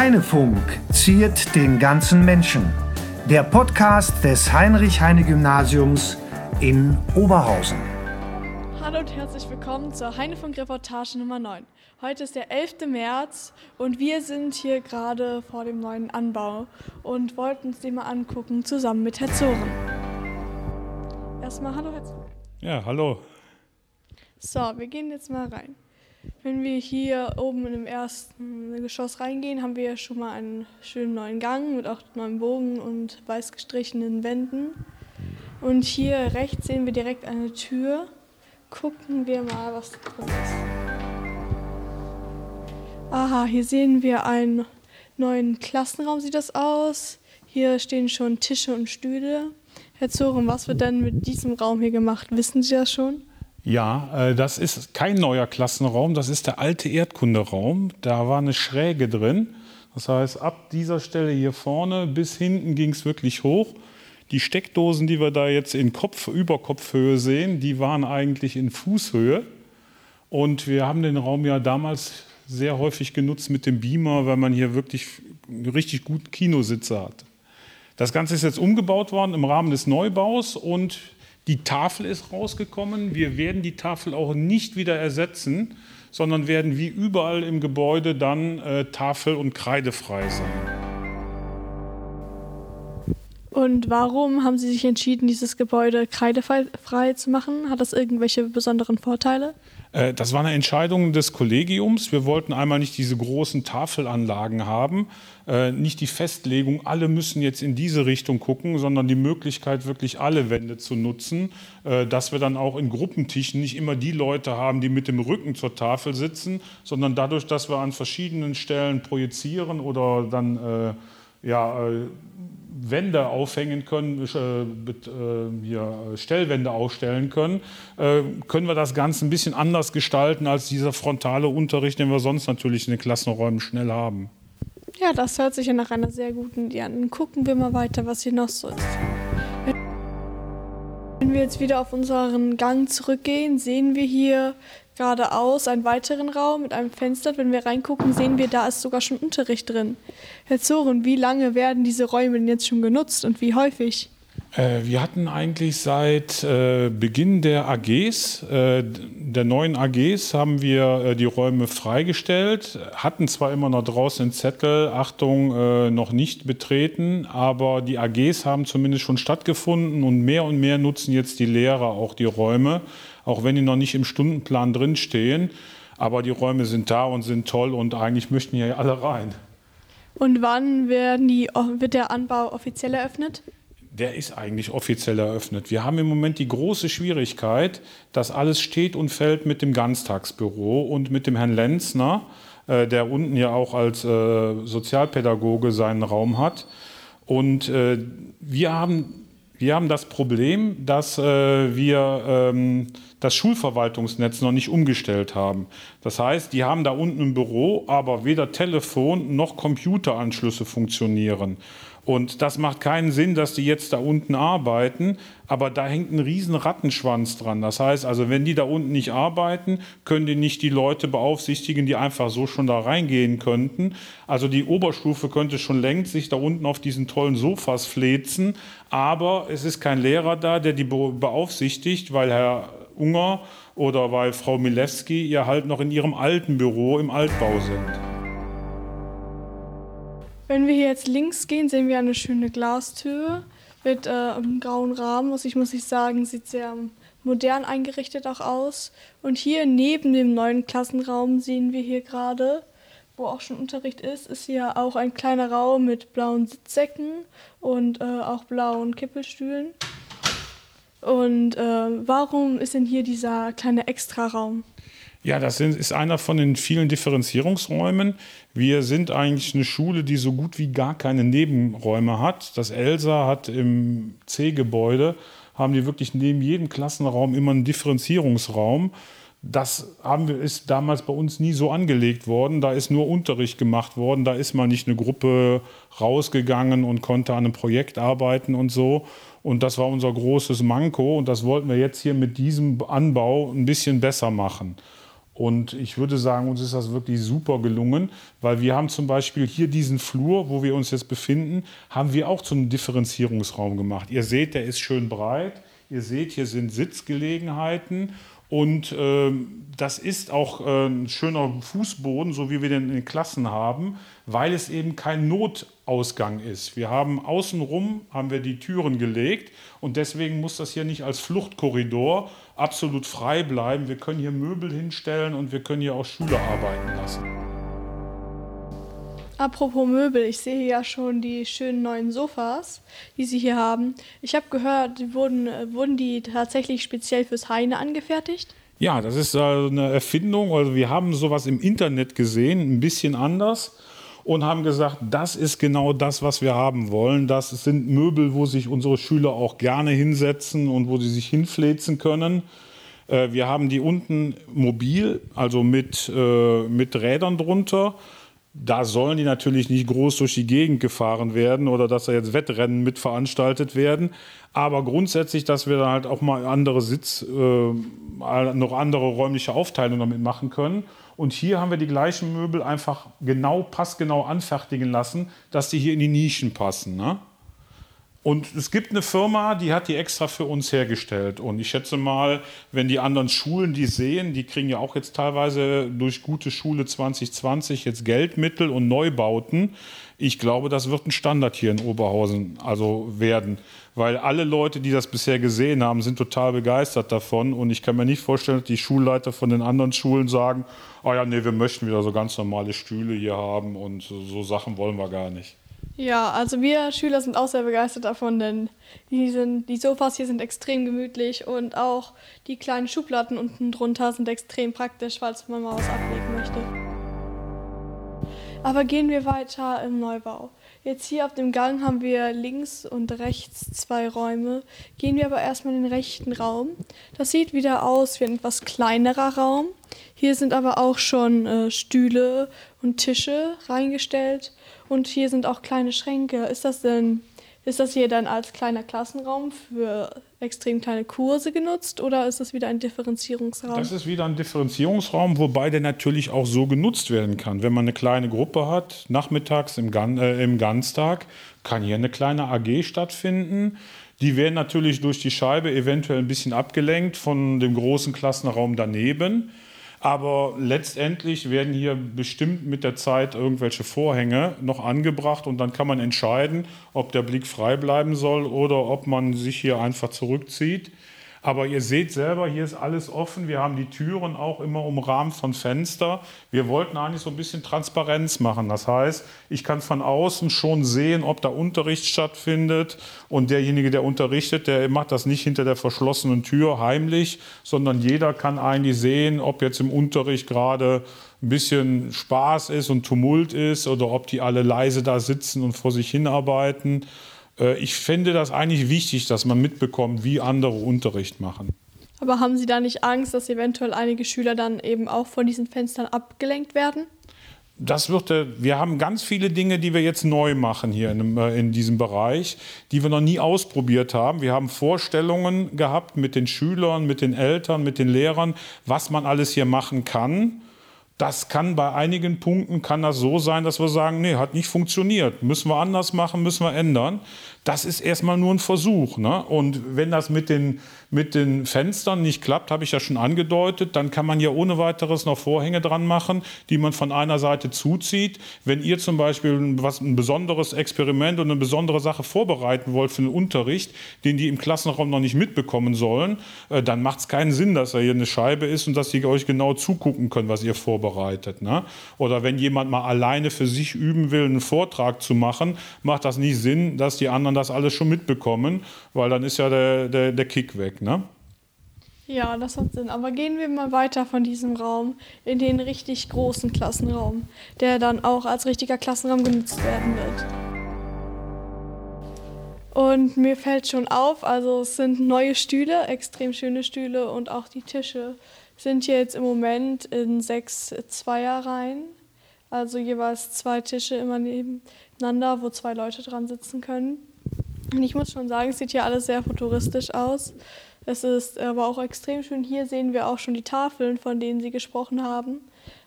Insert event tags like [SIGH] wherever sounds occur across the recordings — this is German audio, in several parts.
Heinefunk ziert den ganzen Menschen. Der Podcast des Heinrich-Heine-Gymnasiums in Oberhausen. Hallo und herzlich willkommen zur Heinefunk-Reportage Nummer 9. Heute ist der 11. März und wir sind hier gerade vor dem neuen Anbau und wollten uns den mal angucken, zusammen mit Herr Zoren. Erstmal hallo Herr Zoren. Ja, hallo. So, wir gehen jetzt mal rein. Wenn wir hier oben in dem ersten Geschoss reingehen, haben wir schon mal einen schönen neuen Gang mit auch neuen Bogen und weiß gestrichenen Wänden. Und hier rechts sehen wir direkt eine Tür. Gucken wir mal, was drin ist. Aha, hier sehen wir einen neuen Klassenraum, sieht das aus. Hier stehen schon Tische und Stühle. Herr Zoren, was wird denn mit diesem Raum hier gemacht? Wissen Sie das schon? Ja, äh, das ist kein neuer Klassenraum, das ist der alte Erdkunderaum. Da war eine Schräge drin. Das heißt, ab dieser Stelle hier vorne bis hinten ging es wirklich hoch. Die Steckdosen, die wir da jetzt in Kopf, Überkopfhöhe sehen, die waren eigentlich in Fußhöhe. Und wir haben den Raum ja damals sehr häufig genutzt mit dem Beamer, weil man hier wirklich richtig gut Kinositze hat. Das Ganze ist jetzt umgebaut worden im Rahmen des Neubaus und die Tafel ist rausgekommen. Wir werden die Tafel auch nicht wieder ersetzen, sondern werden wie überall im Gebäude dann äh, tafel- und kreidefrei sein. Und warum haben Sie sich entschieden, dieses Gebäude kreidefrei zu machen? Hat das irgendwelche besonderen Vorteile? Äh, das war eine Entscheidung des Kollegiums. Wir wollten einmal nicht diese großen Tafelanlagen haben, äh, nicht die Festlegung, alle müssen jetzt in diese Richtung gucken, sondern die Möglichkeit, wirklich alle Wände zu nutzen, äh, dass wir dann auch in Gruppentischen nicht immer die Leute haben, die mit dem Rücken zur Tafel sitzen, sondern dadurch, dass wir an verschiedenen Stellen projizieren oder dann ja, Wände aufhängen können, äh, hier Stellwände aufstellen können, äh, können wir das Ganze ein bisschen anders gestalten als dieser frontale Unterricht, den wir sonst natürlich in den Klassenräumen schnell haben. Ja, das hört sich ja nach einer sehr guten Idee an. Gucken wir mal weiter, was hier noch so ist. Wenn wir jetzt wieder auf unseren Gang zurückgehen, sehen wir hier geradeaus einen weiteren Raum mit einem Fenster. Wenn wir reingucken, sehen wir, da ist sogar schon Unterricht drin. Herr Zoren, wie lange werden diese Räume denn jetzt schon genutzt und wie häufig? Äh, wir hatten eigentlich seit äh, Beginn der AGs, äh, der neuen AGs, haben wir die Räume freigestellt, hatten zwar immer noch draußen einen Zettel, Achtung, noch nicht betreten, aber die AGs haben zumindest schon stattgefunden und mehr und mehr nutzen jetzt die Lehrer auch die Räume auch wenn die noch nicht im Stundenplan drinstehen. Aber die Räume sind da und sind toll und eigentlich möchten hier alle rein. Und wann die, wird der Anbau offiziell eröffnet? Der ist eigentlich offiziell eröffnet. Wir haben im Moment die große Schwierigkeit, dass alles steht und fällt mit dem Ganztagsbüro und mit dem Herrn Lenzner, äh, der unten ja auch als äh, Sozialpädagoge seinen Raum hat. Und äh, wir haben wir haben das Problem, dass äh, wir ähm, das Schulverwaltungsnetz noch nicht umgestellt haben. Das heißt, die haben da unten ein Büro, aber weder Telefon noch Computeranschlüsse funktionieren. Und das macht keinen Sinn, dass die jetzt da unten arbeiten, aber da hängt ein riesen Rattenschwanz dran. Das heißt also, wenn die da unten nicht arbeiten, können die nicht die Leute beaufsichtigen, die einfach so schon da reingehen könnten. Also die Oberstufe könnte schon längst sich da unten auf diesen tollen Sofas flezen, aber es ist kein Lehrer da, der die beaufsichtigt, weil Herr Unger oder weil Frau Milewski ja halt noch in ihrem alten Büro im Altbau sind. Wenn wir hier jetzt links gehen, sehen wir eine schöne Glastür mit äh, einem grauen Rahmen. Was ich muss ich sagen, sieht sehr modern eingerichtet auch aus. Und hier neben dem neuen Klassenraum sehen wir hier gerade, wo auch schon Unterricht ist, ist hier auch ein kleiner Raum mit blauen Sitzsäcken und äh, auch blauen Kippelstühlen. Und äh, warum ist denn hier dieser kleine Extraraum? Ja, das ist einer von den vielen Differenzierungsräumen. Wir sind eigentlich eine Schule, die so gut wie gar keine Nebenräume hat. Das Elsa hat im C-Gebäude, haben die wirklich neben jedem Klassenraum immer einen Differenzierungsraum. Das haben wir, ist damals bei uns nie so angelegt worden. Da ist nur Unterricht gemacht worden. Da ist mal nicht eine Gruppe rausgegangen und konnte an einem Projekt arbeiten und so. Und das war unser großes Manko. Und das wollten wir jetzt hier mit diesem Anbau ein bisschen besser machen. Und ich würde sagen, uns ist das wirklich super gelungen, weil wir haben zum Beispiel hier diesen Flur, wo wir uns jetzt befinden, haben wir auch zu einem Differenzierungsraum gemacht. Ihr seht, der ist schön breit. Ihr seht, hier sind Sitzgelegenheiten und äh, das ist auch äh, ein schöner Fußboden, so wie wir den in den Klassen haben, weil es eben kein Notausgang ist. Wir haben außenrum haben wir die Türen gelegt und deswegen muss das hier nicht als Fluchtkorridor absolut frei bleiben. Wir können hier Möbel hinstellen und wir können hier auch Schüler arbeiten lassen. Apropos Möbel, ich sehe ja schon die schönen neuen Sofas, die Sie hier haben. Ich habe gehört, die wurden, wurden die tatsächlich speziell fürs Heine angefertigt? Ja, das ist eine Erfindung. Also wir haben sowas im Internet gesehen, ein bisschen anders und haben gesagt, das ist genau das, was wir haben wollen. Das sind Möbel, wo sich unsere Schüler auch gerne hinsetzen und wo sie sich hinfläzen können. Äh, wir haben die unten mobil, also mit, äh, mit Rädern drunter da sollen die natürlich nicht groß durch die Gegend gefahren werden oder dass da jetzt Wettrennen mit veranstaltet werden. Aber grundsätzlich, dass wir da halt auch mal andere Sitz, äh, noch andere räumliche Aufteilungen damit machen können. Und hier haben wir die gleichen Möbel einfach genau, passgenau anfertigen lassen, dass die hier in die Nischen passen. Ne? Und es gibt eine Firma, die hat die extra für uns hergestellt. Und ich schätze mal, wenn die anderen Schulen die sehen, die kriegen ja auch jetzt teilweise durch gute Schule 2020 jetzt Geldmittel und Neubauten. Ich glaube, das wird ein Standard hier in Oberhausen also werden. Weil alle Leute, die das bisher gesehen haben, sind total begeistert davon. Und ich kann mir nicht vorstellen, dass die Schulleiter von den anderen Schulen sagen, oh ja, nee, wir möchten wieder so ganz normale Stühle hier haben und so, Sachen wollen wir gar nicht. Ja, also wir Schüler sind auch sehr begeistert davon, denn die, sind, die Sofas hier sind extrem gemütlich und auch die kleinen Schubladen unten drunter sind extrem praktisch, falls man mal was ablegen möchte. Aber gehen wir weiter im Neubau. Jetzt hier auf dem Gang haben wir links und rechts zwei Räume. Gehen wir aber erstmal in den rechten Raum. Das sieht wieder aus wie ein etwas kleinerer Raum. Hier sind aber auch schon äh, Stühle und Tische reingestellt und hier sind auch kleine Schränke. Ist das denn, ist das hier dann als kleiner Klassenraum für extrem kleine Kurse genutzt oder ist das wieder ein Differenzierungsraum? Das ist wieder ein Differenzierungsraum, wobei der natürlich auch so genutzt werden kann. Wenn man eine kleine Gruppe hat, nachmittags im, Gan äh, im Ganztag, kann hier eine kleine AG stattfinden. Die werden natürlich durch die Scheibe eventuell ein bisschen abgelenkt von dem großen Klassenraum daneben. Aber letztendlich werden hier bestimmt mit der Zeit irgendwelche Vorhänge noch angebracht und dann kann man entscheiden, ob der Blick frei bleiben soll oder ob man sich hier einfach zurückzieht. Aber ihr seht selber, hier ist alles offen. Wir haben die Türen auch immer umrahmt von Fenster. Wir wollten eigentlich so ein bisschen Transparenz machen. Das heißt, ich kann von außen schon sehen, ob da Unterricht stattfindet. Und derjenige, der unterrichtet, der macht das nicht hinter der verschlossenen Tür heimlich, sondern jeder kann eigentlich sehen, ob jetzt im Unterricht gerade ein bisschen Spaß ist und Tumult ist oder ob die alle leise da sitzen und vor sich hinarbeiten. Äh, ich finde das eigentlich wichtig, dass man mitbekommt, wie andere Unterricht machen. Aber haben Sie da nicht Angst, dass eventuell einige Schüler dann eben auch von diesen Fenstern abgelenkt werden? Das wird, äh, wir haben ganz viele Dinge, die wir jetzt neu machen hier in, äh, in, diesem Bereich, die wir noch nie ausprobiert haben. Wir haben Vorstellungen gehabt mit den Schülern, mit den Eltern, mit den Lehrern, was man alles hier machen kann. Das kann bei einigen Punkten kann das so sein, dass wir sagen, nee, hat nicht funktioniert, müssen wir anders machen, müssen wir ändern. Das ist erstmal nur ein Versuch. Ne? Und wenn das mit den, mit den Fenstern nicht klappt, habe ich ja schon angedeutet, dann kann man ja ohne weiteres noch Vorhänge dran machen, die man von einer Seite zuzieht. Wenn ihr zum Beispiel was, ein besonderes Experiment und eine besondere Sache vorbereiten wollt für den Unterricht, den die im Klassenraum noch nicht mitbekommen sollen, äh, dann macht es keinen Sinn, dass da hier eine Scheibe ist und dass die euch genau zugucken können, was ihr vorbereitet. Ne? Oder wenn jemand mal alleine für sich üben will, einen Vortrag zu machen, macht das nicht Sinn, dass die anderen das alles schon mitbekommen, weil dann ist ja der, der, der Kick weg, ne? Ja, das hat Sinn. Aber gehen wir mal weiter von diesem Raum in den richtig großen Klassenraum, der dann auch als richtiger Klassenraum genutzt werden wird. Und mir fällt schon auf, also es sind neue Stühle, extrem schöne Stühle und auch die Tische sind jetzt im Moment in sechs Zweierreihen. Also jeweils zwei Tische immer nebeneinander, wo zwei Leute dran sitzen können. Und ich muss schon sagen, es sieht hier alles sehr futuristisch aus. Es ist aber auch extrem schön. Hier sehen wir auch schon die Tafeln, von denen Sie gesprochen haben,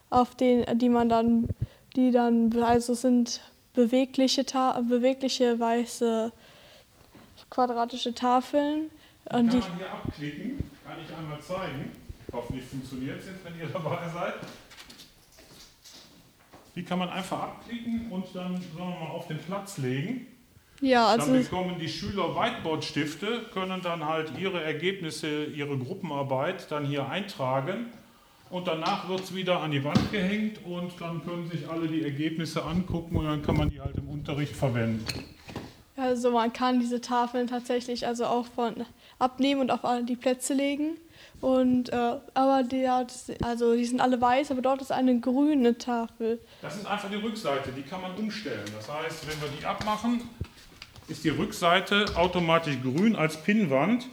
auf denen, die man dann, die dann, also sind bewegliche, Ta bewegliche weiße quadratische Tafeln. Die kann man hier abklicken, kann ich einmal zeigen. Hoffentlich funktioniert es jetzt, wenn ihr dabei seid. Die kann man einfach abklicken und dann sagen wir mal, auf den Platz legen. Ja, also dann bekommen die Schüler Whiteboard-Stifte, können dann halt ihre Ergebnisse, ihre Gruppenarbeit dann hier eintragen und danach wird es wieder an die Wand gehängt und dann können sich alle die Ergebnisse angucken und dann kann man die halt im Unterricht verwenden. Also man kann diese Tafeln tatsächlich also auch von abnehmen und auf die Plätze legen. Und äh, aber die, also die sind alle weiß, aber dort ist eine grüne Tafel. Das ist einfach die Rückseite, die kann man umstellen. Das heißt, wenn wir die abmachen, ist die Rückseite automatisch grün als Pinnwand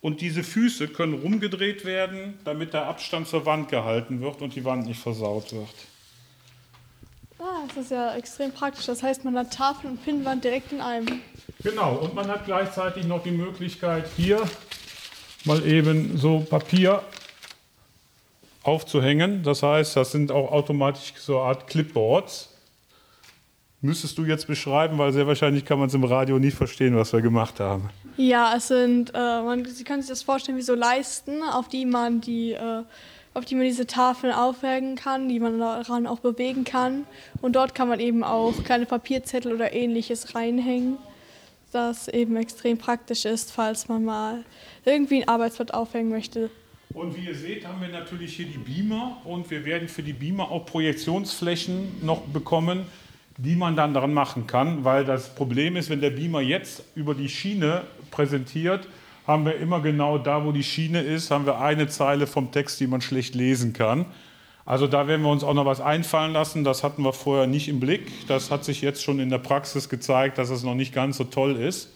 und diese Füße können rumgedreht werden, damit der Abstand zur Wand gehalten wird und die Wand nicht versaut wird. Ah, das ist ja extrem praktisch. Das heißt, man hat Tafel und Pinnwand direkt in einem. Genau, und man hat gleichzeitig noch die Möglichkeit, hier mal eben so Papier aufzuhängen. Das heißt, das sind auch automatisch so eine Art Clipboards. Müsstest du jetzt beschreiben, weil sehr wahrscheinlich kann man es im Radio nicht verstehen, was wir gemacht haben. Ja, es sind, äh, man, Sie können sich das vorstellen wie so Leisten, auf die man die, äh, auf die man diese Tafeln aufhängen kann, die man daran auch bewegen kann. Und dort kann man eben auch kleine Papierzettel oder ähnliches reinhängen, das eben extrem praktisch ist, falls man mal irgendwie ein Arbeitsblatt aufhängen möchte. Und wie ihr seht, haben wir natürlich hier die Beamer und wir werden für die Beamer auch Projektionsflächen noch bekommen, die man dann daran machen kann, weil das Problem ist, wenn der Beamer jetzt über die Schiene präsentiert, haben wir immer genau da, wo die Schiene ist, haben wir eine Zeile vom Text, die man schlecht lesen kann. Also da werden wir uns auch noch was einfallen lassen. Das hatten wir vorher nicht im Blick. Das hat sich jetzt schon in der Praxis gezeigt, dass es noch nicht ganz so toll ist.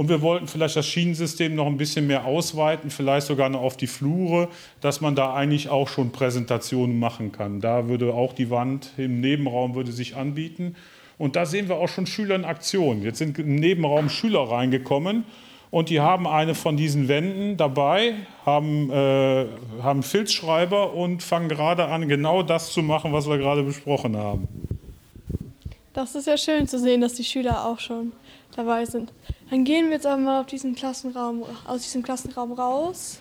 Und wir wollten vielleicht das Schienensystem noch ein bisschen mehr ausweiten, vielleicht sogar noch auf die Flure, dass man da eigentlich auch schon Präsentationen machen kann. Da würde auch die Wand im Nebenraum würde sich anbieten. Und da sehen wir auch schon Schüler in Aktion. Jetzt sind im Nebenraum Schüler reingekommen und die haben eine von diesen Wänden dabei, haben, äh, haben Filzschreiber und fangen gerade an, genau das zu machen, was wir gerade besprochen haben. Das ist ja schön zu sehen, dass die Schüler auch schon dabei sind. Dann gehen wir jetzt aber mal auf diesen Klassenraum, aus diesem Klassenraum raus.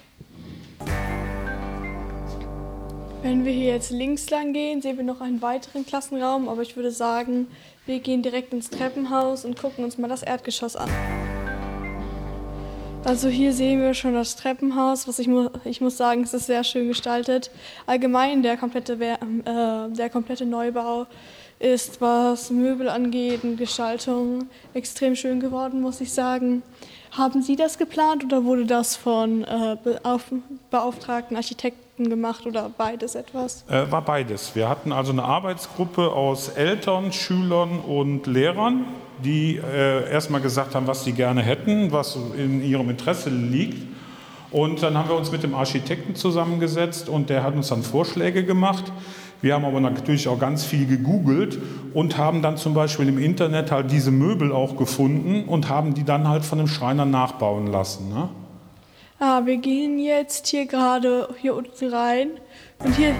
Wenn wir hier jetzt links lang gehen, sehen wir noch einen weiteren Klassenraum, aber ich würde sagen, wir gehen direkt ins Treppenhaus und gucken uns mal das Erdgeschoss an. Also hier sehen wir schon das Treppenhaus, was ich, mu ich muss sagen, es ist sehr schön gestaltet. Allgemein der komplette, äh, der komplette Neubau ist, was Möbel angeht und Gestaltung, extrem schön geworden, muss ich sagen. Haben Sie das geplant oder wurde das von äh, beauftragten Architekten gemacht oder beides etwas? Äh, war beides. Wir hatten also eine Arbeitsgruppe aus Eltern, Schülern und Lehrern, die äh, erstmal gesagt haben, was sie gerne hätten, was in ihrem Interesse liegt. Und dann haben wir uns mit dem Architekten zusammengesetzt und der hat uns dann Vorschläge gemacht. Wir haben aber natürlich auch ganz viel gegoogelt und haben dann zum Beispiel im Internet halt diese Möbel auch gefunden und haben die dann halt von dem Schreiner nachbauen lassen. Ne? Ah, wir gehen jetzt hier gerade hier unten rein und hier,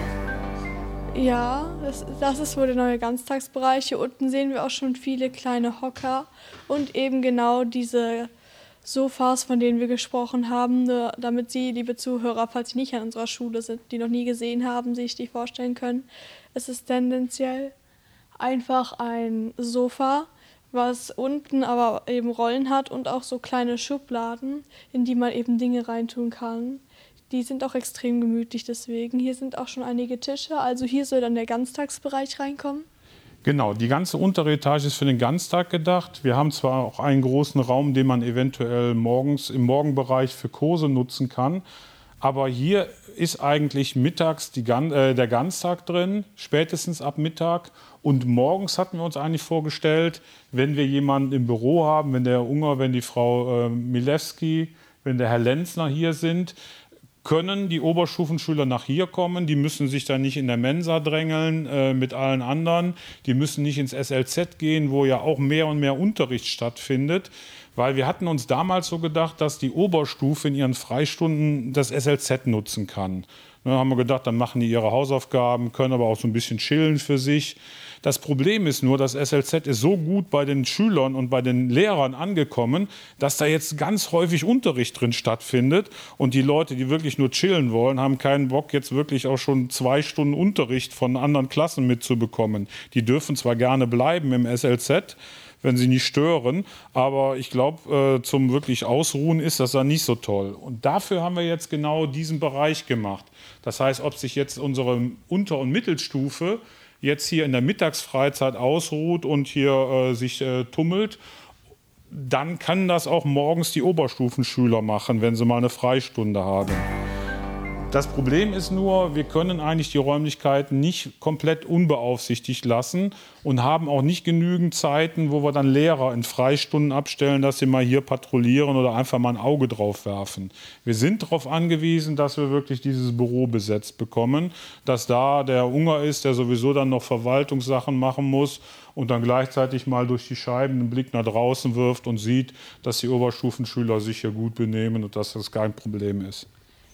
ja, das, das ist wohl der neue Ganztagsbereich. Hier unten sehen wir auch schon viele kleine Hocker und eben genau diese Sofas, von denen wir gesprochen haben, damit Sie, liebe Zuhörer, falls Sie nicht an unserer Schule sind, die noch nie gesehen haben, sich die vorstellen können. Es ist tendenziell einfach ein Sofa, was unten aber eben Rollen hat und auch so kleine Schubladen, in die man eben Dinge reintun kann. Die sind auch extrem gemütlich deswegen. Hier sind auch schon einige Tische, also hier soll dann der Ganztagsbereich reinkommen. Genau, die ganze untere Etage ist für den Ganztag gedacht. Wir haben zwar auch einen großen Raum, den man eventuell morgens im Morgenbereich für Kurse nutzen kann, aber hier ist eigentlich mittags die, äh, der Ganztag drin, spätestens ab Mittag. Und morgens hatten wir uns eigentlich vorgestellt, wenn wir jemanden im Büro haben, wenn der Herr Unger, wenn die Frau äh, Milewski, wenn der Herr Lenzner hier sind, können die Oberstufenschüler nach hier kommen. Die müssen sich dann nicht in der Mensa drängeln äh, mit allen anderen. Die müssen nicht ins SLZ gehen, wo ja auch mehr und mehr Unterricht stattfindet. weil wir hatten uns damals so gedacht, dass die Oberstufe in ihren Freistunden das SLZ nutzen kann. Dann haben wir gedacht, dann machen die ihre Hausaufgaben, können aber auch so ein bisschen chillen für sich. Das Problem ist nur, das SLZ ist so gut bei den Schülern und bei den Lehrern angekommen, dass da jetzt ganz häufig Unterricht drin stattfindet. Und die Leute, die wirklich nur chillen wollen, haben keinen Bock, jetzt wirklich auch schon zwei Stunden Unterricht von anderen Klassen mitzubekommen. Die dürfen zwar gerne bleiben im SLZ, wenn sie nicht stören. Aber ich glaube, äh, zum wirklich Ausruhen ist das dann nicht so toll. Und dafür haben wir jetzt genau diesen Bereich gemacht. Das heißt, ob sich jetzt unsere Unter- und Mittelstufe jetzt hier in der Mittagsfreizeit ausruht und hier äh, sich äh, tummelt, dann kann das auch morgens die Oberstufenschüler machen, wenn sie mal eine Freistunde haben. Das Problem ist nur, wir können eigentlich die Räumlichkeiten nicht komplett unbeaufsichtigt lassen und haben auch nicht genügend Zeiten, wo wir dann Lehrer in Freistunden abstellen, dass sie mal hier patrouillieren oder einfach mal ein Auge drauf werfen. Wir sind darauf angewiesen, dass wir wirklich dieses Büro besetzt bekommen, dass da der Unger ist, der sowieso dann noch Verwaltungssachen machen muss und dann gleichzeitig mal durch die Scheiben einen Blick nach draußen wirft und sieht, dass die Oberstufenschüler sich hier gut benehmen und dass das kein Problem ist.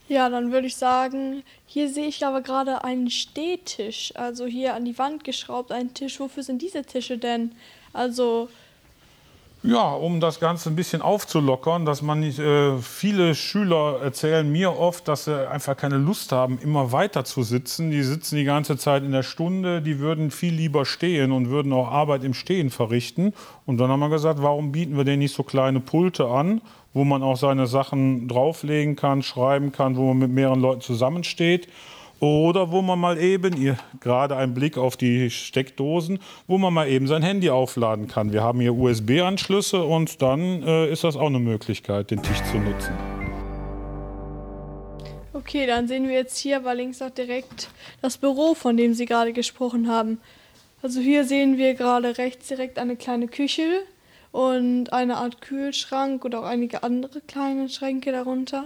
Ja, dann würde ich sagen, hier sehe ich aber gerade einen Stehtisch, also hier an die Wand geschraubt, einen Tisch. Wofür sind diese Tische denn? Also ja, um das Ganze ein bisschen aufzulockern, dass man nicht, äh, viele Schüler erzählen mir oft, dass sie einfach keine Lust haben, immer weiter zu sitzen. Die sitzen die ganze Zeit in der Stunde, die würden viel lieber stehen und würden auch Arbeit im Stehen verrichten. Und dann haben wir gesagt, warum bieten wir denen nicht so kleine Pulte an, wo man auch seine Sachen drauflegen kann, schreiben kann, wo man mit mehreren Leuten zusammensteht. Oder wo man mal eben, ihr, gerade ein Blick auf die Steckdosen, wo man mal eben sein Handy aufladen kann. Wir haben hier USB-Anschlüsse und dann äh, ist das auch eine Möglichkeit, den Tisch zu nutzen. Okay, dann sehen wir jetzt hier aber links auch direkt das Büro, von dem Sie gerade gesprochen haben. Also hier sehen wir gerade rechts direkt eine kleine Küche und eine Art Kühlschrank und auch einige andere kleine Schränke darunter.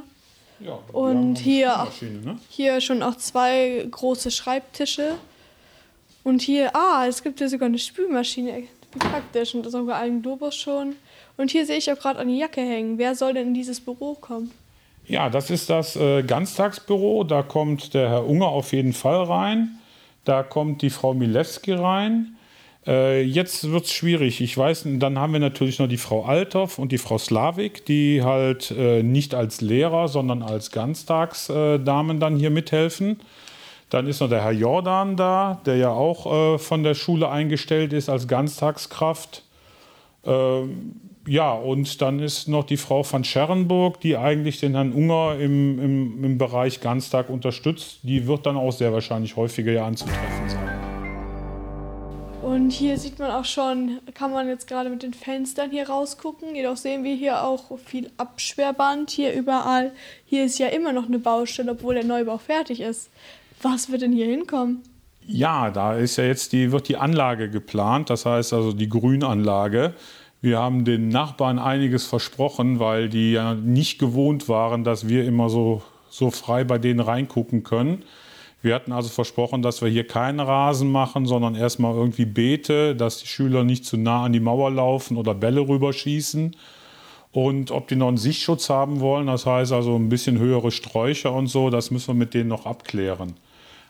Ja, und hier, ne? hier schon auch zwei große Schreibtische. Und hier, ah, es gibt hier sogar eine Spülmaschine. Wie praktisch. Und sogar einen Globus schon. Und hier sehe ich auch gerade eine Jacke hängen. Wer soll denn in dieses Büro kommen? Ja, das ist das äh, Ganztagsbüro. Da kommt der Herr Unger auf jeden Fall rein. Da kommt die Frau Milewski rein. Äh, jetzt wird es schwierig. Ich weiß, dann haben wir natürlich noch die Frau Althoff und die Frau Slavik, die halt äh, nicht als Lehrer, sondern als Ganztagsdamen dann hier mithelfen. Dann ist noch der Herr Jordan da, der ja auch äh, von der Schule eingestellt ist als Ganztagskraft. Ähm, ja, und dann ist noch die Frau von Scherenburg, die eigentlich den Herrn Unger im, im, im Bereich Ganztag unterstützt. Die wird dann auch sehr wahrscheinlich häufiger ja anzutreffen sein. Und hier sieht man auch schon, kann man jetzt gerade mit den Fenstern hier rausgucken. Jedoch sehen wir hier auch viel Absperrband hier überall. Hier ist ja immer noch eine Baustelle, obwohl der Neubau fertig ist. Was wird denn hier hinkommen? Ja, da ist ja jetzt die, wird die Anlage geplant, das heißt also die Grünanlage. Wir haben den Nachbarn einiges versprochen, weil die ja nicht gewohnt waren, dass wir immer so, so frei bei denen reingucken können. Wir hatten also versprochen, dass wir hier keinen Rasen machen, sondern erstmal irgendwie Beete, dass die Schüler nicht zu nah an die Mauer laufen oder Bälle rüberschießen. Und ob die noch einen Sichtschutz haben wollen, das heißt also ein bisschen höhere Sträucher und so, das müssen wir mit denen noch abklären.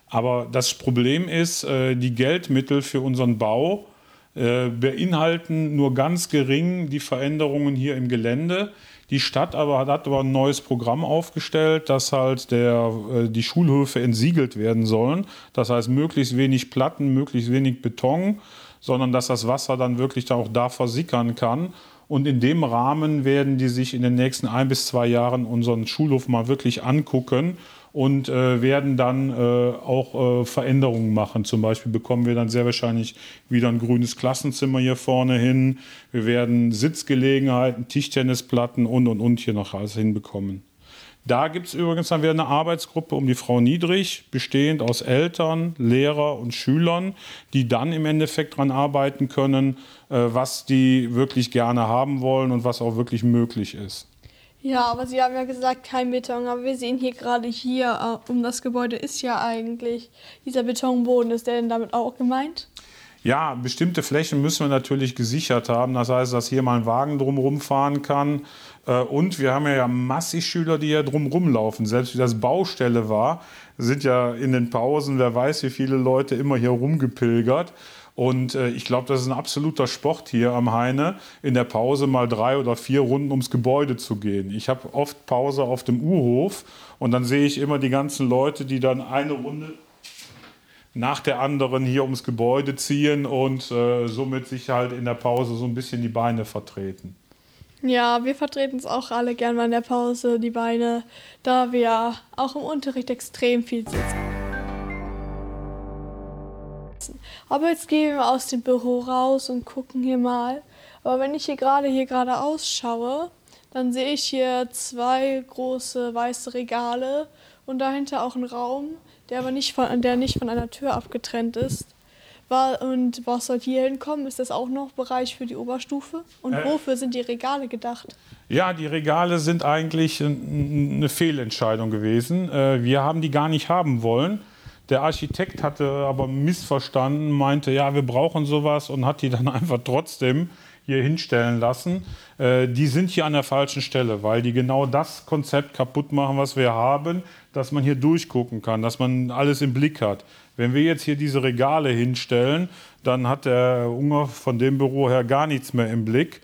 Aber das Problem ist, äh, die Geldmittel für unseren Bau äh, beinhalten nur ganz gering die Veränderungen hier im Gelände. Die Stadt aber hat, hat aber ein neues Programm aufgestellt, dass halt der, äh, die Schulhöfe entsiegelt werden sollen. Das heißt, möglichst wenig Platten, möglichst wenig Beton, sondern dass das Wasser dann wirklich auch da versickern kann. Und in dem Rahmen werden die sich in den nächsten ein bis zwei Jahren unseren Schulhof mal wirklich angucken und äh, werden dann äh, auch äh, Veränderungen machen. Zum Beispiel bekommen wir dann sehr wahrscheinlich wieder ein grünes Klassenzimmer hier vorne hin. Wir werden Sitzgelegenheiten, Tischtennisplatten und und und hier noch alles hinbekommen. Da gibt es übrigens dann wieder eine Arbeitsgruppe um die Frau Niedrig, bestehend aus Eltern, Lehrer und Schülern, die dann im Endeffekt daran arbeiten können, äh, was die wirklich gerne haben wollen und was auch wirklich möglich ist. Ja, aber Sie haben ja gesagt, kein Beton. Aber wir sehen hier gerade hier, äh, um das Gebäude ist ja eigentlich dieser Betonboden. Ist der denn damit auch gemeint? Ja, bestimmte Flächen müssen wir natürlich gesichert haben. Das heißt, dass hier mal ein Wagen drumherum fahren kann. Äh, und wir haben ja massig Schüler, die hier drumherum laufen. Selbst wie das Baustelle war, sind ja in den Pausen, wer weiß, wie viele Leute immer hier rumgepilgert. Und äh, ich glaube, das ist ein absoluter Sport hier am Heine, in der Pause mal drei oder vier Runden ums Gebäude zu gehen. Ich habe oft Pause auf dem U-Hof und dann sehe ich immer die ganzen Leute, die dann eine Runde nach der anderen hier ums Gebäude ziehen und äh, somit sich halt in der Pause so ein bisschen die Beine vertreten. Ja, wir vertreten es auch alle gern mal in der Pause, die Beine, da wir auch im Unterricht extrem viel sitzen. Aber jetzt gehen wir aus dem Büro raus und gucken hier mal. Aber wenn ich hier gerade hier gerade ausschaue, dann sehe ich hier zwei große weiße Regale und dahinter auch einen Raum, der aber nicht von, der nicht von einer Tür abgetrennt ist. Und was soll hier hinkommen? Ist das auch noch Bereich für die Oberstufe? Und äh, wofür sind die Regale gedacht? Ja, die Regale sind eigentlich eine Fehlentscheidung gewesen. Äh, wir haben die gar nicht haben wollen. Der Architekt hatte aber missverstanden, meinte, ja, wir brauchen sowas und hat die dann [LAUGHS] einfach trotzdem hier hinstellen lassen. Äh, die sind hier an der falschen Stelle, weil die genau das Konzept kaputt machen, was wir haben, dass man hier durchgucken kann, dass man alles im Blick hat. Wenn wir jetzt hier diese Regale hinstellen, dann hat der Unger von dem Büro her gar nichts mehr im Blick.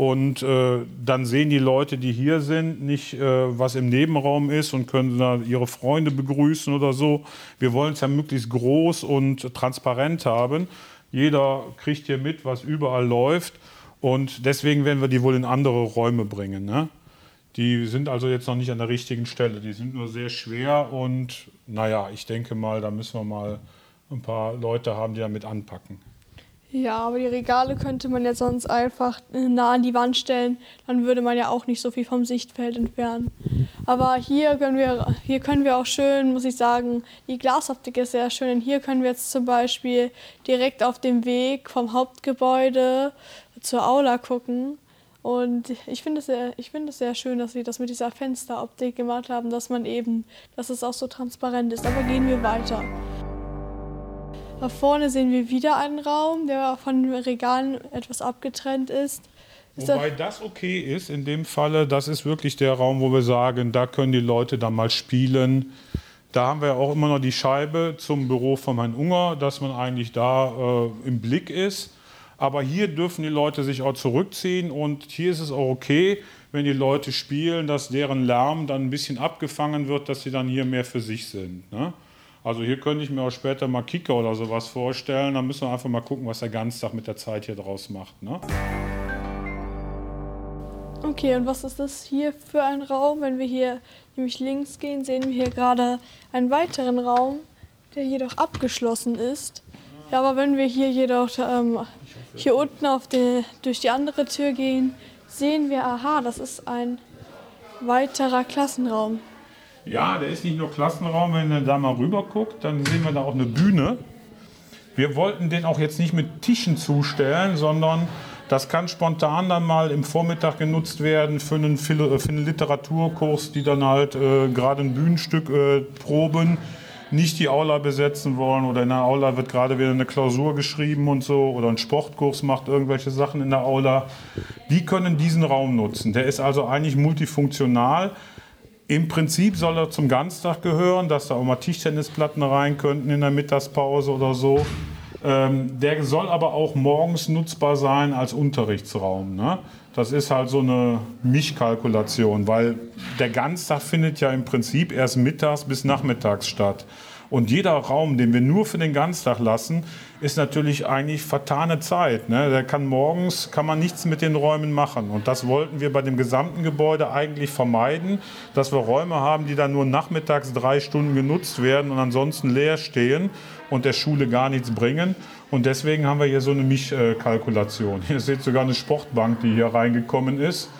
Und äh, dann sehen die Leute, die hier sind, nicht, äh, was im Nebenraum ist und können da ihre Freunde begrüßen oder so. Wir wollen es ja möglichst groß und transparent haben. Jeder kriegt hier mit, was überall läuft. Und deswegen werden wir die wohl in andere Räume bringen. Ne? Die sind also jetzt noch nicht an der richtigen Stelle. Die sind nur sehr schwer und naja, ich denke mal, da müssen wir mal ein paar Leute haben, die damit anpacken. Ja, aber die Regale könnte man ja sonst einfach nah an die Wand stellen. Dann würde man ja auch nicht so viel vom Sichtfeld entfernen. Aber hier können wir, hier können wir auch schön, muss ich sagen, die Glasoptik ist sehr schön. Denn hier können wir jetzt zum Beispiel direkt auf dem Weg vom Hauptgebäude zur Aula gucken. Und ich finde es sehr, ich finde es sehr schön, dass sie das mit dieser Fensteroptik gemacht haben, dass man eben, dass es auch so transparent ist. Aber gehen wir weiter. Da vorne sehen wir wieder einen Raum, der von Regalen etwas abgetrennt ist. ist Wobei das okay ist in dem Falle, das ist wirklich der Raum, wo wir sagen, da können die Leute dann mal spielen. Da haben wir auch immer noch die Scheibe zum Büro von Herrn Unger, dass man eigentlich da äh, im Blick ist. Aber hier dürfen die Leute sich auch zurückziehen und hier ist es auch okay, wenn die Leute spielen, dass deren Lärm dann ein bisschen abgefangen wird, dass sie dann hier mehr für sich sind. Ne? Also hier könnte ich mir auch später mal Kicker oder sowas vorstellen. Dann müssen wir einfach mal gucken, was der Ganztag mit der Zeit hier draus macht. Ne? Okay, und was ist das hier für ein Raum? Wenn wir hier nämlich links gehen, sehen wir hier gerade einen weiteren Raum, der jedoch abgeschlossen ist. Ja, aber wenn wir hier jedoch ähm, hier unten die, durch die andere Tür gehen, sehen wir, aha, das ist ein weiterer Klassenraum. Ja, der ist nicht nur Klassenraum, wenn ihr da mal rüber guckt, dann sehen wir da auch eine Bühne. Wir wollten den auch jetzt nicht mit Tischen zustellen, sondern das kann spontan dann mal im Vormittag genutzt werden für einen, für einen Literaturkurs, die dann halt äh, gerade ein Bühnenstück äh, proben nicht die Aula besetzen wollen oder in der Aula wird gerade wieder eine Klausur geschrieben und so oder ein Sportkurs macht irgendwelche Sachen in der Aula, die können diesen Raum nutzen. Der ist also eigentlich multifunktional. Im Prinzip soll er zum Ganztag gehören, dass da auch mal Tischtennisplatten rein könnten in der Mittagspause oder so. Ähm, der soll aber auch morgens nutzbar sein als Unterrichtsraum. Ne? Das ist halt so eine Mischkalkulation, weil der Ganztag findet ja im Prinzip erst mittags bis nachmittags statt. Und jeder Raum, den wir nur für den Ganztag lassen, ist natürlich eigentlich vertane Zeit. Ne? Da kann morgens kann man nichts mit den Räumen machen. Und das wollten wir bei dem gesamten Gebäude eigentlich vermeiden, dass wir Räume haben, die dann nur nachmittags drei Stunden genutzt werden und ansonsten leer stehen und der Schule gar nichts bringen. Und deswegen haben wir hier so eine Mischkalkulation. [LAUGHS] Hier seht sogar eine Sportbank, die hier reingekommen ist.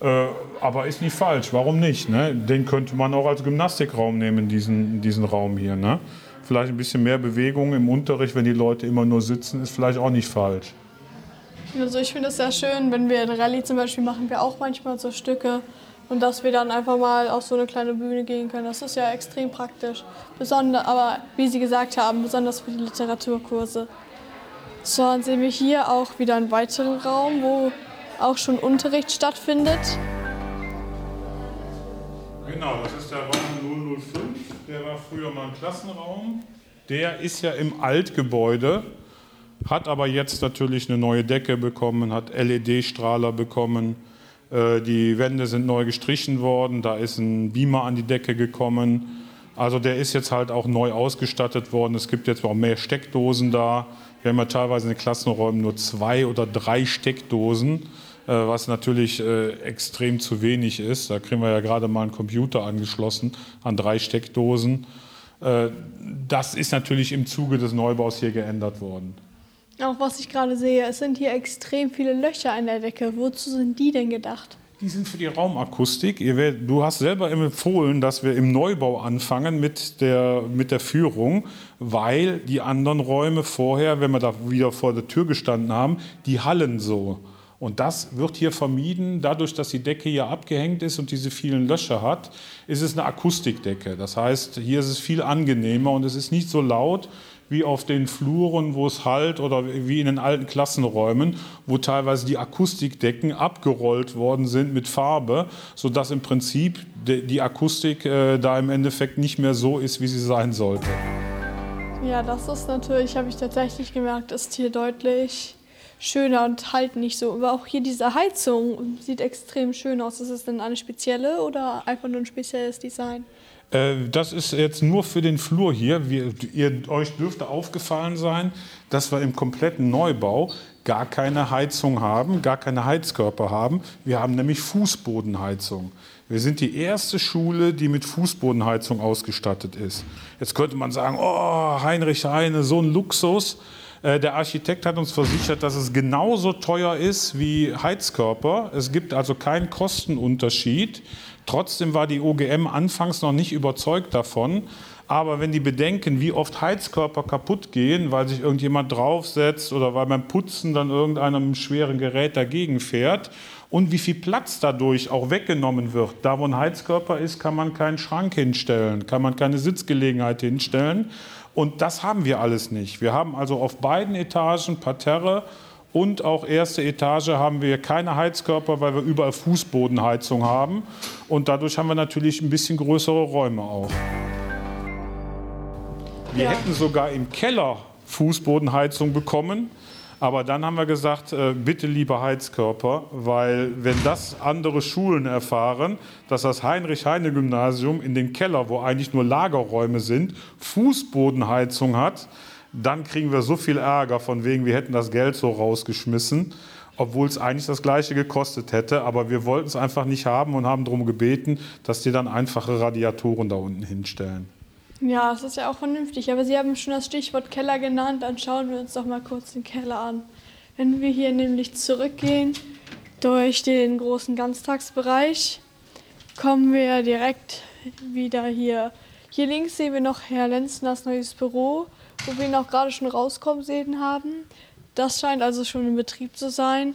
Äh, aber ist nicht falsch, warum nicht? Ne? Den könnte man auch als Gymnastikraum nehmen, diesen, diesen Raum hier. Ne? Vielleicht ein bisschen mehr Bewegung im Unterricht, wenn die Leute immer nur sitzen, ist vielleicht auch nicht falsch. Also ich finde es sehr schön, wenn wir in Rallye zum Beispiel machen wir auch manchmal so Stücke und dass wir dann einfach mal auf so eine kleine Bühne gehen können. Das ist ja extrem praktisch. Besonder, aber wie Sie gesagt haben, besonders für die Literaturkurse. So, dann sehen wir hier auch wieder einen weiteren Raum, wo auch schon Unterricht stattfindet. Genau, das ist der Raum 005. War früher mal ein Klassenraum. Der ist ja im Altgebäude, hat aber jetzt natürlich eine neue Decke bekommen, hat LED-Strahler bekommen. Äh, die Wände sind neu gestrichen worden, da ist ein Beamer an die Decke gekommen. Also der ist jetzt halt auch neu ausgestattet worden. Es gibt jetzt auch mehr Steckdosen da. Wir haben ja teilweise in den Klassenräumen nur zwei oder drei Steckdosen, was natürlich äh, extrem zu wenig ist. Da kriegen wir ja gerade mal einen Computer angeschlossen an drei Steckdosen. Äh, das ist natürlich im Zuge des Neubaus hier geändert worden. Auch was ich gerade sehe, es sind hier extrem viele Löcher an der Decke. Wozu sind die denn gedacht? Die sind für die Raumakustik. Du hast selber empfohlen, dass wir im Neubau anfangen mit der, mit der Führung, weil die anderen Räume vorher, wenn wir da wieder vor der Tür gestanden haben, die hallen so. Und das wird hier vermieden. Dadurch, dass die Decke hier abgehängt ist und diese vielen Löcher hat, ist es eine Akustikdecke. Das heißt, hier ist es viel angenehmer und es ist nicht so laut wie auf den Fluren, wo es halt oder wie in den alten Klassenräumen, wo teilweise die Akustikdecken abgerollt worden sind mit Farbe, sodass im Prinzip die Akustik äh, da im Endeffekt nicht mehr so ist, wie sie sein sollte. Ja, das ist natürlich, habe ich tatsächlich gemerkt, ist hier deutlich schöner und halt nicht so. Aber auch hier diese Heizung sieht extrem schön aus. Ist es denn eine spezielle oder einfach nur ein spezielles Design? Äh, das ist jetzt nur für den Flur hier. Wir, ihr, euch dürfte aufgefallen sein, dass wir im kompletten Neubau gar keine Heizung haben, gar keine Heizkörper haben. Wir haben nämlich Fußbodenheizung. Wir sind die erste Schule, die mit Fußbodenheizung ausgestattet ist. Jetzt könnte man sagen, oh, Heinrich Heine, so ein Luxus. Äh, der Architekt hat uns versichert, dass es genauso teuer ist wie Heizkörper. Es gibt also keinen Kostenunterschied. Trotzdem war die OGM anfangs noch nicht überzeugt davon. Aber wenn die bedenken, wie oft Heizkörper kaputt gehen, weil sich irgendjemand draufsetzt oder weil beim Putzen dann irgendeinem schweren Gerät dagegen fährt und wie viel Platz dadurch auch weggenommen wird. Da, wo ein Heizkörper ist, kann man keinen Schrank hinstellen, kann man keine Sitzgelegenheit hinstellen. Und das haben wir alles nicht. Wir haben also auf beiden Etagen Parterre und auch erste Etage haben wir keine Heizkörper, weil wir überall Fußbodenheizung haben. Und dadurch haben wir natürlich ein bisschen größere Räume auch. Wir ja. hätten sogar im Keller Fußbodenheizung bekommen. Aber dann haben wir gesagt, äh, bitte lieber Heizkörper, weil wenn das andere Schulen erfahren, dass das Heinrich-Heine-Gymnasium in den Keller, wo eigentlich nur Lagerräume sind, Fußbodenheizung hat, dann kriegen wir so viel Ärger von wegen, wir hätten das Geld so rausgeschmissen, obwohl es eigentlich das gleiche gekostet hätte. Aber wir wollten es einfach nicht haben und haben darum gebeten, dass die dann einfache Radiatoren da unten hinstellen. Ja, das ist ja auch vernünftig. Aber Sie haben schon das Stichwort Keller genannt. Dann schauen wir uns doch mal kurz den Keller an. Wenn wir hier nämlich zurückgehen durch den großen Ganztagsbereich, kommen wir direkt wieder hier. Hier links sehen wir noch Herr Lenzners neues Büro wo wir ihn auch gerade schon rauskommen sehen haben. Das scheint also schon in Betrieb zu sein.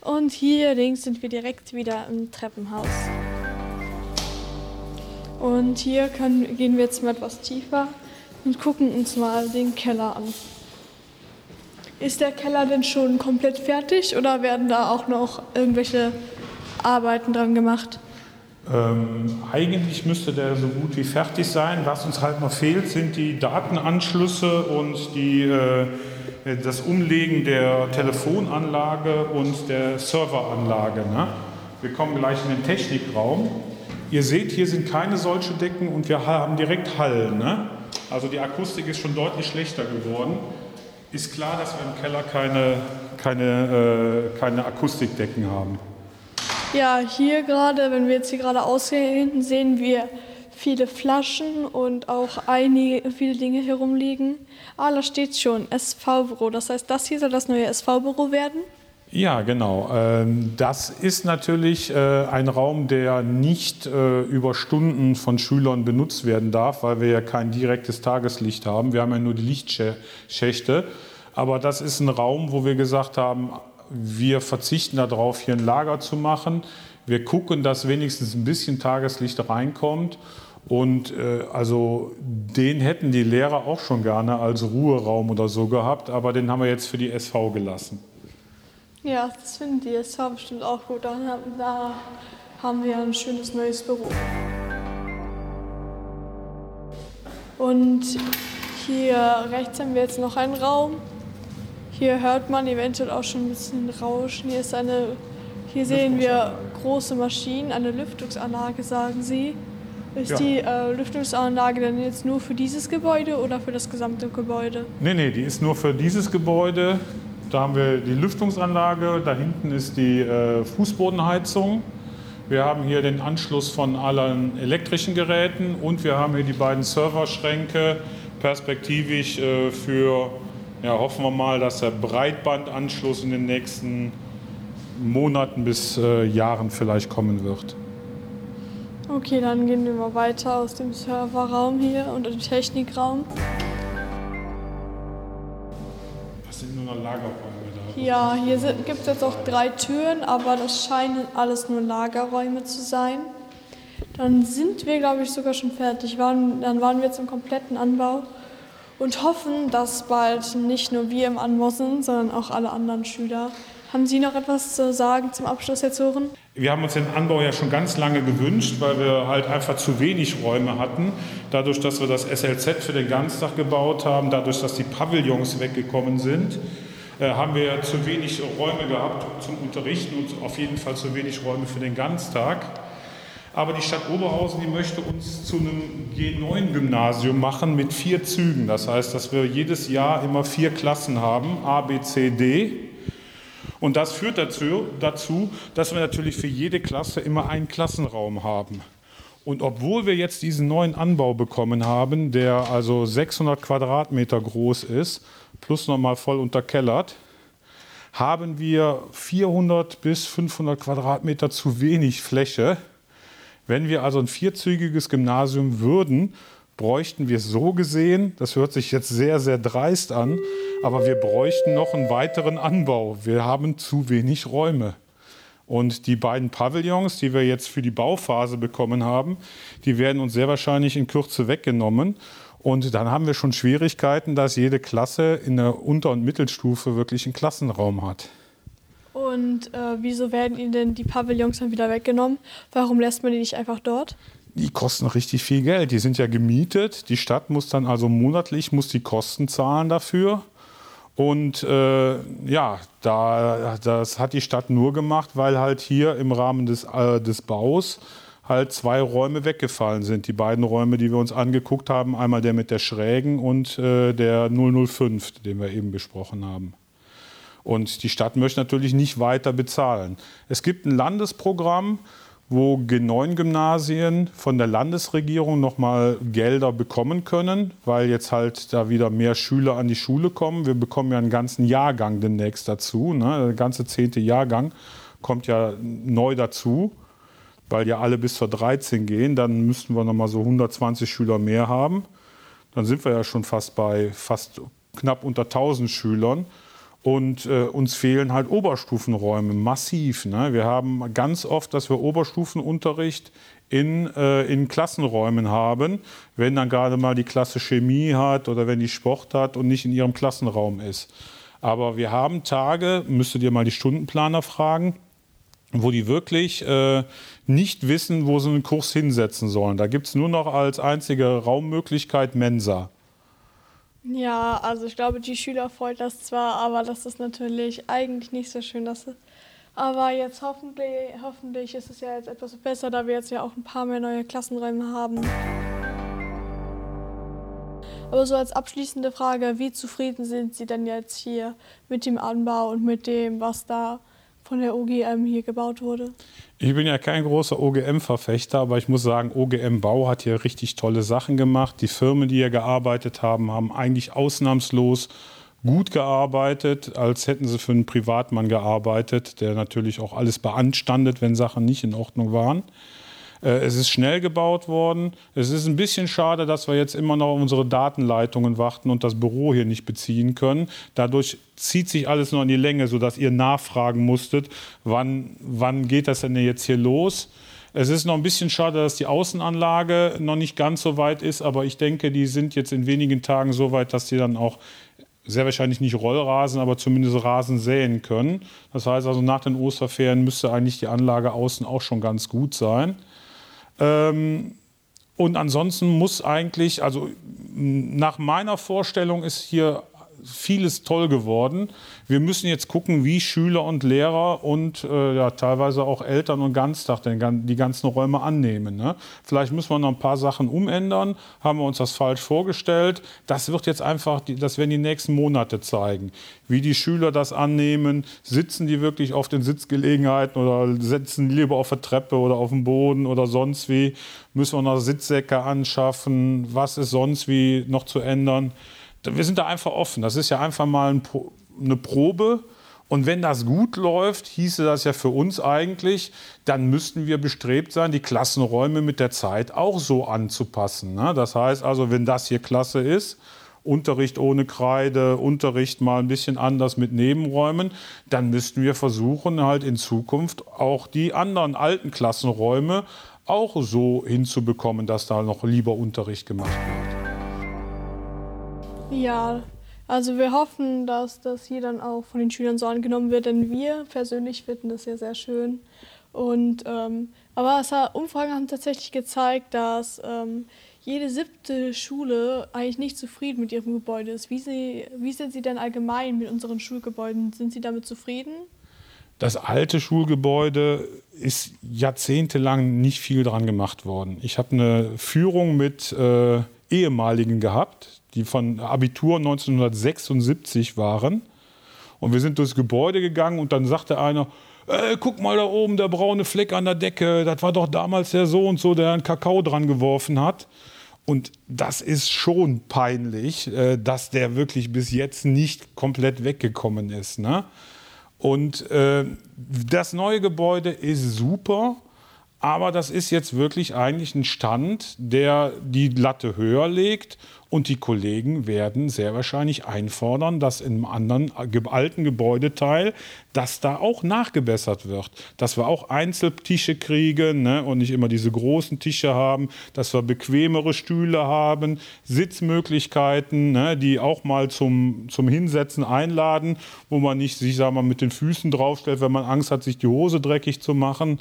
Und hier links sind wir direkt wieder im Treppenhaus. Und hier können, gehen wir jetzt mal etwas tiefer und gucken uns mal den Keller an. Ist der Keller denn schon komplett fertig oder werden da auch noch irgendwelche Arbeiten dran gemacht? Ähm, eigentlich müsste der so gut wie fertig sein. Was uns halt noch fehlt, sind die Datenanschlüsse und die, äh, das Umlegen der Telefonanlage und der Serveranlage. Ne? Wir kommen gleich in den Technikraum. Ihr seht, hier sind keine solche Decken und wir haben direkt Hall. Ne? Also die Akustik ist schon deutlich schlechter geworden. Ist klar, dass wir im Keller keine, keine, äh, keine Akustikdecken haben. Ja, hier gerade, wenn wir jetzt hier gerade aussehen, sehen wir viele Flaschen und auch einige, viele Dinge herumliegen. Ah, da steht schon SV-Büro. Das heißt, das hier soll das neue SV-Büro werden? Ja, genau. Ähm, das ist natürlich äh, ein Raum, der nicht äh, über Stunden von Schülern benutzt werden darf, weil wir ja kein direktes Tageslicht haben. Wir haben ja nur die Lichtschächte. Aber das ist ein Raum, wo wir gesagt haben, wir verzichten darauf, hier ein Lager zu machen. Wir gucken, dass wenigstens ein bisschen Tageslicht reinkommt. Und äh, also den hätten die Lehrer auch schon gerne als Ruheraum oder so gehabt, aber den haben wir jetzt für die SV gelassen. Ja, das finden die SV bestimmt auch gut. Da, da haben wir ein schönes neues Büro. Und hier rechts haben wir jetzt noch einen Raum. Hier hört man eventuell auch schon ein bisschen Rauschen. Hier ist eine, hier sehen wir große Maschinen, eine Lüftungsanlage, sagen Sie. Ist Ja. die äh, Lüftungsanlage denn jetzt nur für dieses Gebäude oder für das gesamte Gebäude? Nee, nee, die ist nur für dieses Gebäude. Da haben wir die Lüftungsanlage, da hinten ist die äh, Fußbodenheizung. Wir haben hier den Anschluss von allen elektrischen Geräten und wir haben hier die beiden Serverschränke perspektivisch äh, für, ja, hoffen wir mal, dass der Breitbandanschluss in den nächsten Monaten bis äh, Jahren vielleicht kommen wird. Okay, dann gehen wir mal weiter aus dem Serverraum hier und dem Technikraum. Sind nur noch Lagerräume da. Ja, hier gibt es jetzt auch drei Türen, aber das scheinen alles nur Lagerräume zu sein. Dann sind wir, glaube ich, sogar schon fertig. Waren, dann waren wir jetzt im kompletten Anbau und hoffen, dass bald nicht nur wir im Anbau sind, sondern auch alle anderen Schüler. Haben Sie noch etwas zu sagen zum Abschluss, Herr Zoren? Wir haben uns den Anbau ja schon ganz lange gewünscht, weil wir halt einfach zu wenig Räume hatten. Dadurch, dass wir das SLZ für den Ganztag gebaut haben, dadurch, dass die Pavillons weggekommen sind, äh, haben wir zu wenig Räume gehabt zum Unterrichten und auf jeden Fall zu wenig Räume für den Ganztag. Aber die Stadt Oberhausen, die möchte uns zu einem G9-Gymnasium machen mit vier Zügen. Das heißt, dass wir jedes Jahr immer vier Klassen haben, A, B, C, D. Und das führt dazu, dazu, dass wir natürlich für jede Klasse immer einen Klassenraum haben. Und obwohl wir jetzt diesen neuen Anbau bekommen haben, der also 600 Quadratmeter groß ist, plus nochmal voll unterkellert, haben wir 400 bis 500 Quadratmeter zu wenig Fläche. Wenn wir also ein vierzügiges Gymnasium würden, bräuchten wir so gesehen, das hört sich jetzt sehr, sehr dreist an, aber wir bräuchten noch einen weiteren Anbau. Wir haben zu wenig Räume. Und die beiden Pavillons, die wir jetzt für die Bauphase bekommen haben, die werden uns sehr wahrscheinlich in Kürze weggenommen. Und dann haben wir schon Schwierigkeiten, dass jede Klasse in der Unter- und Mittelstufe wirklich einen Klassenraum hat. Und äh, wieso werden Ihnen denn die Pavillons dann wieder weggenommen? Warum lässt man die nicht einfach dort? Die kosten richtig viel Geld. Die sind ja gemietet. Die Stadt muss dann also monatlich muss die Kosten zahlen dafür. Und äh, ja, da, das hat die Stadt nur gemacht, weil halt hier im Rahmen des, äh, des Baus halt zwei Räume weggefallen sind. Die beiden Räume, die wir uns angeguckt haben, einmal der mit der Schrägen und äh, der 005, den wir eben besprochen haben. Und die Stadt möchte natürlich nicht weiter bezahlen. Es gibt ein Landesprogramm, wo G9-Gymnasien von der Landesregierung nochmal Gelder bekommen können, weil jetzt halt da wieder mehr Schüler an die Schule kommen. Wir bekommen ja einen ganzen Jahrgang demnächst dazu. Ne? Der ganze zehnte Jahrgang kommt ja neu dazu, weil ja alle bis zur 13 gehen. Dann müssten wir nochmal so 120 Schüler mehr haben. Dann sind wir ja schon fast bei fast knapp unter 1000 Schülern. Und äh, uns fehlen halt Oberstufenräume massiv. Ne? Wir haben ganz oft, dass wir Oberstufenunterricht in, äh, in Klassenräumen haben, wenn dann gerade mal die Klasse Chemie hat oder wenn die Sport hat und nicht in ihrem Klassenraum ist. Aber wir haben Tage, müsstet ihr mal die Stundenplaner fragen, wo die wirklich äh, nicht wissen, wo sie einen Kurs hinsetzen sollen. Da gibt es nur noch als einzige Raummöglichkeit Mensa. Ja, also ich glaube, die Schüler freut das zwar, aber das ist natürlich eigentlich nicht so schön. Dass aber jetzt hoffentlich, hoffentlich ist es ja jetzt etwas besser, da wir jetzt ja auch ein paar mehr neue Klassenräume haben. Aber so als abschließende Frage, wie zufrieden sind Sie denn jetzt hier mit dem Anbau und mit dem, was da von der OGM hier gebaut wurde? Ich bin ja kein großer OGM-Verfechter, aber ich muss sagen, OGM Bau hat hier richtig tolle Sachen gemacht. Die Firmen, die hier gearbeitet haben, haben eigentlich ausnahmslos gut gearbeitet, als hätten sie für einen Privatmann gearbeitet, der natürlich auch alles beanstandet, wenn Sachen nicht in Ordnung waren. Äh, Es ist schnell gebaut worden. Es ist ein bisschen schade, dass wir jetzt immer noch unsere Datenleitungen warten und das Büro hier nicht beziehen können. Dadurch zieht sich alles noch in die Länge, sodass ihr nachfragen musstet, wann, wann geht das denn jetzt hier los? Es ist noch ein bisschen schade, dass die Außenanlage noch nicht ganz so weit ist, aber ich denke, die sind jetzt in wenigen Tagen so weit, dass sie dann auch sehr wahrscheinlich nicht Rollrasen, aber zumindest Rasen säen können. Das heißt also, nach den Osterferien müsste eigentlich die Anlage außen auch schon ganz gut sein. Ähm, und ansonsten muss eigentlich, also nach meiner Vorstellung ist hier vieles toll geworden. Wir müssen jetzt gucken, wie Schüler und Lehrer und äh, ja, teilweise auch Eltern und Ganztag den, die ganzen Räume annehmen. Ne? Vielleicht müssen wir noch ein paar Sachen umändern. Haben wir uns das falsch vorgestellt? Das wird jetzt einfach, das werden die nächsten Monate zeigen, wie die Schüler das annehmen. Sitzen die wirklich auf den Sitzgelegenheiten oder sitzen lieber auf der Treppe oder auf dem Boden oder sonst wie? Müssen wir noch Sitzsäcke anschaffen? Was ist sonst wie noch zu ändern? Wir sind da einfach offen. Das ist ja einfach mal ein, eine Probe. Und wenn das gut läuft, hieße das ja für uns eigentlich, dann müssten wir bestrebt sein, die Klassenräume mit der Zeit auch so anzupassen. Ne? Das heißt also, wenn das hier Klasse ist, Unterricht ohne Kreide, Unterricht mal ein bisschen anders mit Nebenräumen, dann müssten wir versuchen, halt in Zukunft auch die anderen alten Klassenräume auch so hinzubekommen, dass da noch lieber Unterricht gemacht wird. Ja, also wir hoffen, dass das hier dann auch von den Schülern so angenommen wird, denn wir persönlich finden das ja sehr schön. Und ähm, aber es hat, Umfragen haben tatsächlich gezeigt, dass ähm, jede siebte Schule eigentlich nicht zufrieden mit ihrem Gebäude ist. Wie, sie, wie sind Sie denn allgemein mit unseren Schulgebäuden? Sind Sie damit zufrieden? Das alte Schulgebäude ist jahrzehntelang nicht viel dran gemacht worden. Ich habe eine Führung mit äh, ehemaligen gehabt, die von Abitur 1976 waren. Und wir sind durchs Gebäude gegangen und dann sagte einer, äh, guck mal da oben, der braune Fleck an der Decke, das war doch damals der so und so, der einen Kakao dran geworfen hat. Und das ist schon peinlich, äh, dass der wirklich bis jetzt nicht komplett weggekommen ist. Ne? Und äh, das neue Gebäude ist super. Aber das ist jetzt wirklich eigentlich ein Stand, der die Latte höher legt. Und die Kollegen werden sehr wahrscheinlich einfordern, dass im anderen alten Gebäudeteil, dass da auch nachgebessert wird. Dass wir auch Einzeltische kriegen ne, und nicht immer diese großen Tische haben. Dass wir bequemere Stühle haben, Sitzmöglichkeiten, ne, die auch mal zum, zum Hinsetzen einladen, wo man nicht sich sag mal, mit den Füßen draufstellt, wenn man Angst hat, sich die Hose dreckig zu machen.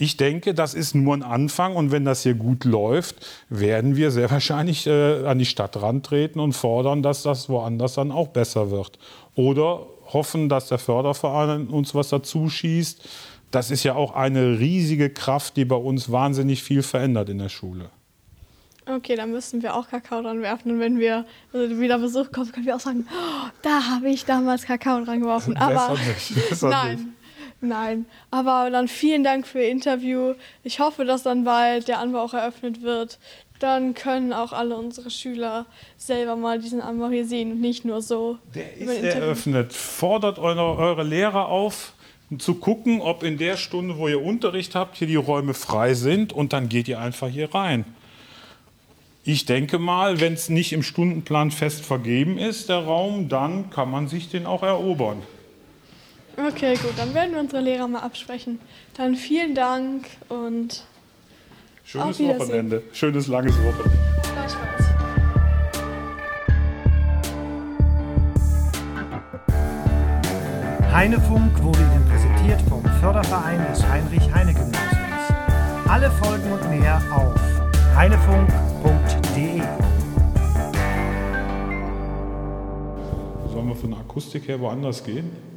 Ich denke, das ist nur ein Anfang und wenn das hier gut läuft, werden wir sehr [LAUGHS] wahrscheinlich äh, an die Stadt rantreten und fordern, dass das woanders dann auch besser wird. Oder hoffen, dass der Förderverein uns was dazu schießt. Das ist ja auch eine riesige Kraft, die bei uns wahnsinnig viel verändert in der Schule. Okay, dann müssen wir auch Kakao dran werfen. Und wenn wir also wieder Besuch kommen, können wir auch sagen, oh, da habe ich damals Kakao dran geworfen. Aber nicht, [LAUGHS] besser nein. Nein, aber dann vielen Dank für Ihr Interview. Ich hoffe, dass dann bald der Anbau auch eröffnet wird. Dann können auch alle unsere Schüler selber mal diesen Anbau hier sehen und nicht nur so. Der ist eröffnet. Fordert eure, eure Lehrer auf, zu gucken, ob in der Stunde, wo ihr Unterricht habt, hier die Räume frei sind und dann geht ihr einfach hier rein. Ich denke mal, wenn es nicht im Stundenplan fest vergeben ist, der Raum, dann kann man sich den auch erobern. Okay, gut, dann werden wir unsere Lehrer mal absprechen. Dann vielen Dank und schönes Wochenende. Schönes langes Wochenende. Gleichfalls. Heinefunk wurde Ihnen präsentiert vom Förderverein des Heinrich-Heine-Gymnasiums. Alle Folgen und mehr auf heinefunk.de. Sollen wir von der Akustik her woanders gehen?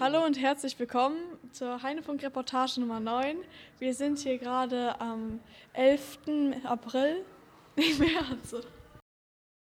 Hallo und herzlich willkommen zur Heinefunk-Reportage Nummer 9. Wir sind hier gerade am 11. April, [LAUGHS] März.